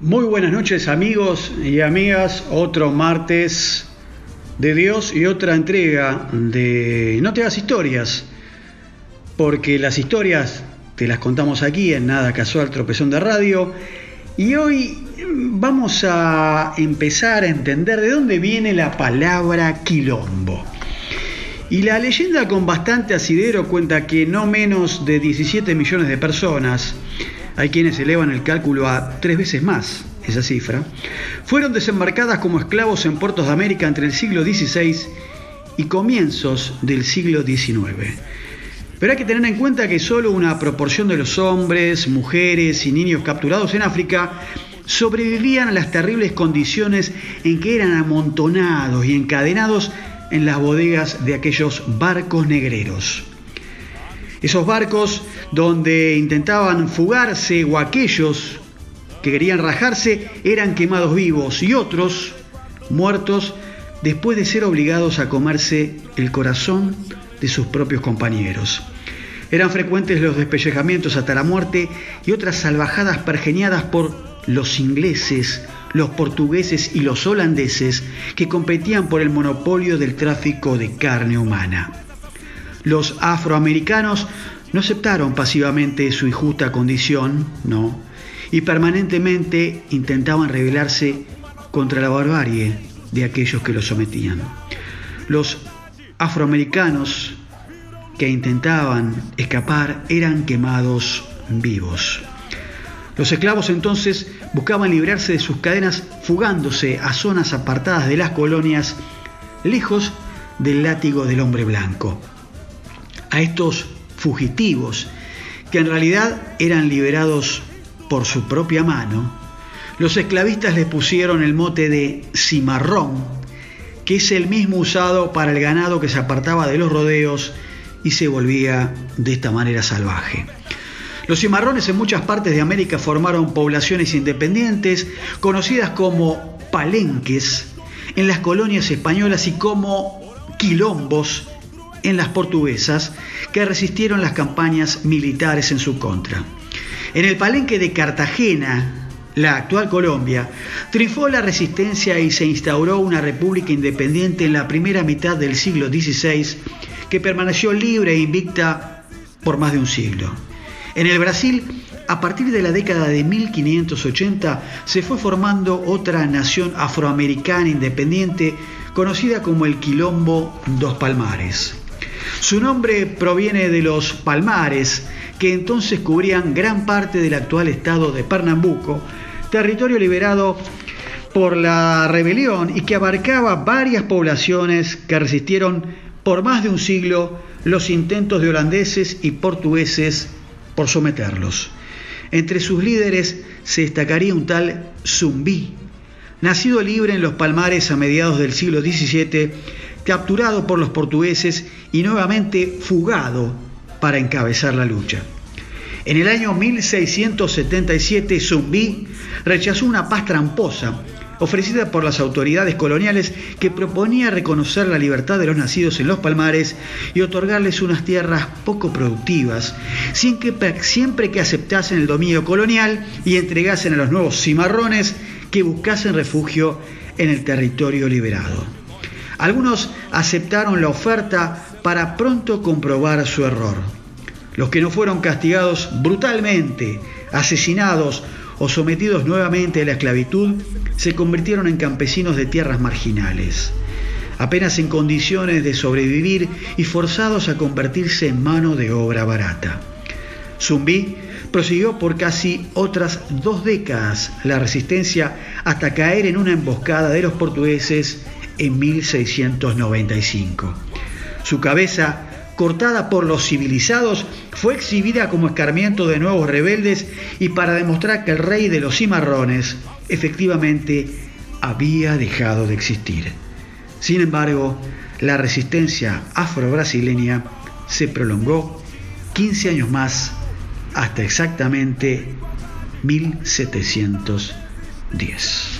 Muy buenas noches amigos y amigas, otro martes de Dios y otra entrega de No te hagas historias, porque las historias te las contamos aquí en Nada Casual Tropezón de Radio y hoy vamos a empezar a entender de dónde viene la palabra quilombo. Y la leyenda con bastante asidero cuenta que no menos de 17 millones de personas hay quienes elevan el cálculo a tres veces más esa cifra, fueron desembarcadas como esclavos en puertos de América entre el siglo XVI y comienzos del siglo XIX. Pero hay que tener en cuenta que solo una proporción de los hombres, mujeres y niños capturados en África sobrevivían a las terribles condiciones en que eran amontonados y encadenados en las bodegas de aquellos barcos negreros. Esos barcos donde intentaban fugarse o aquellos que querían rajarse eran quemados vivos y otros muertos después de ser obligados a comerse el corazón de sus propios compañeros. Eran frecuentes los despellejamientos hasta la muerte y otras salvajadas pergeñadas por los ingleses, los portugueses y los holandeses que competían por el monopolio del tráfico de carne humana. Los afroamericanos no aceptaron pasivamente su injusta condición, no, y permanentemente intentaban rebelarse contra la barbarie de aquellos que los sometían. Los afroamericanos que intentaban escapar eran quemados vivos. Los esclavos entonces buscaban librarse de sus cadenas fugándose a zonas apartadas de las colonias, lejos del látigo del hombre blanco a estos fugitivos, que en realidad eran liberados por su propia mano, los esclavistas les pusieron el mote de cimarrón, que es el mismo usado para el ganado que se apartaba de los rodeos y se volvía de esta manera salvaje. Los cimarrones en muchas partes de América formaron poblaciones independientes conocidas como palenques en las colonias españolas y como quilombos en las portuguesas que resistieron las campañas militares en su contra. En el palenque de Cartagena, la actual Colombia, triunfó la resistencia y se instauró una república independiente en la primera mitad del siglo XVI que permaneció libre e invicta por más de un siglo. En el Brasil, a partir de la década de 1580, se fue formando otra nación afroamericana independiente conocida como el Quilombo dos Palmares. Su nombre proviene de los palmares, que entonces cubrían gran parte del actual estado de Pernambuco, territorio liberado por la rebelión y que abarcaba varias poblaciones que resistieron por más de un siglo los intentos de holandeses y portugueses por someterlos. Entre sus líderes se destacaría un tal Zumbí, nacido libre en los Palmares a mediados del siglo XVII capturado por los portugueses y nuevamente fugado para encabezar la lucha. En el año 1677, Zumbí rechazó una paz tramposa ofrecida por las autoridades coloniales que proponía reconocer la libertad de los nacidos en los palmares y otorgarles unas tierras poco productivas, sin que, siempre que aceptasen el dominio colonial y entregasen a los nuevos cimarrones que buscasen refugio en el territorio liberado. Algunos aceptaron la oferta para pronto comprobar su error. Los que no fueron castigados brutalmente, asesinados o sometidos nuevamente a la esclavitud se convirtieron en campesinos de tierras marginales, apenas en condiciones de sobrevivir y forzados a convertirse en mano de obra barata. Zumbí prosiguió por casi otras dos décadas la resistencia hasta caer en una emboscada de los portugueses en 1695. Su cabeza, cortada por los civilizados, fue exhibida como escarmiento de nuevos rebeldes y para demostrar que el rey de los cimarrones efectivamente había dejado de existir. Sin embargo, la resistencia afro-brasileña se prolongó 15 años más hasta exactamente 1710.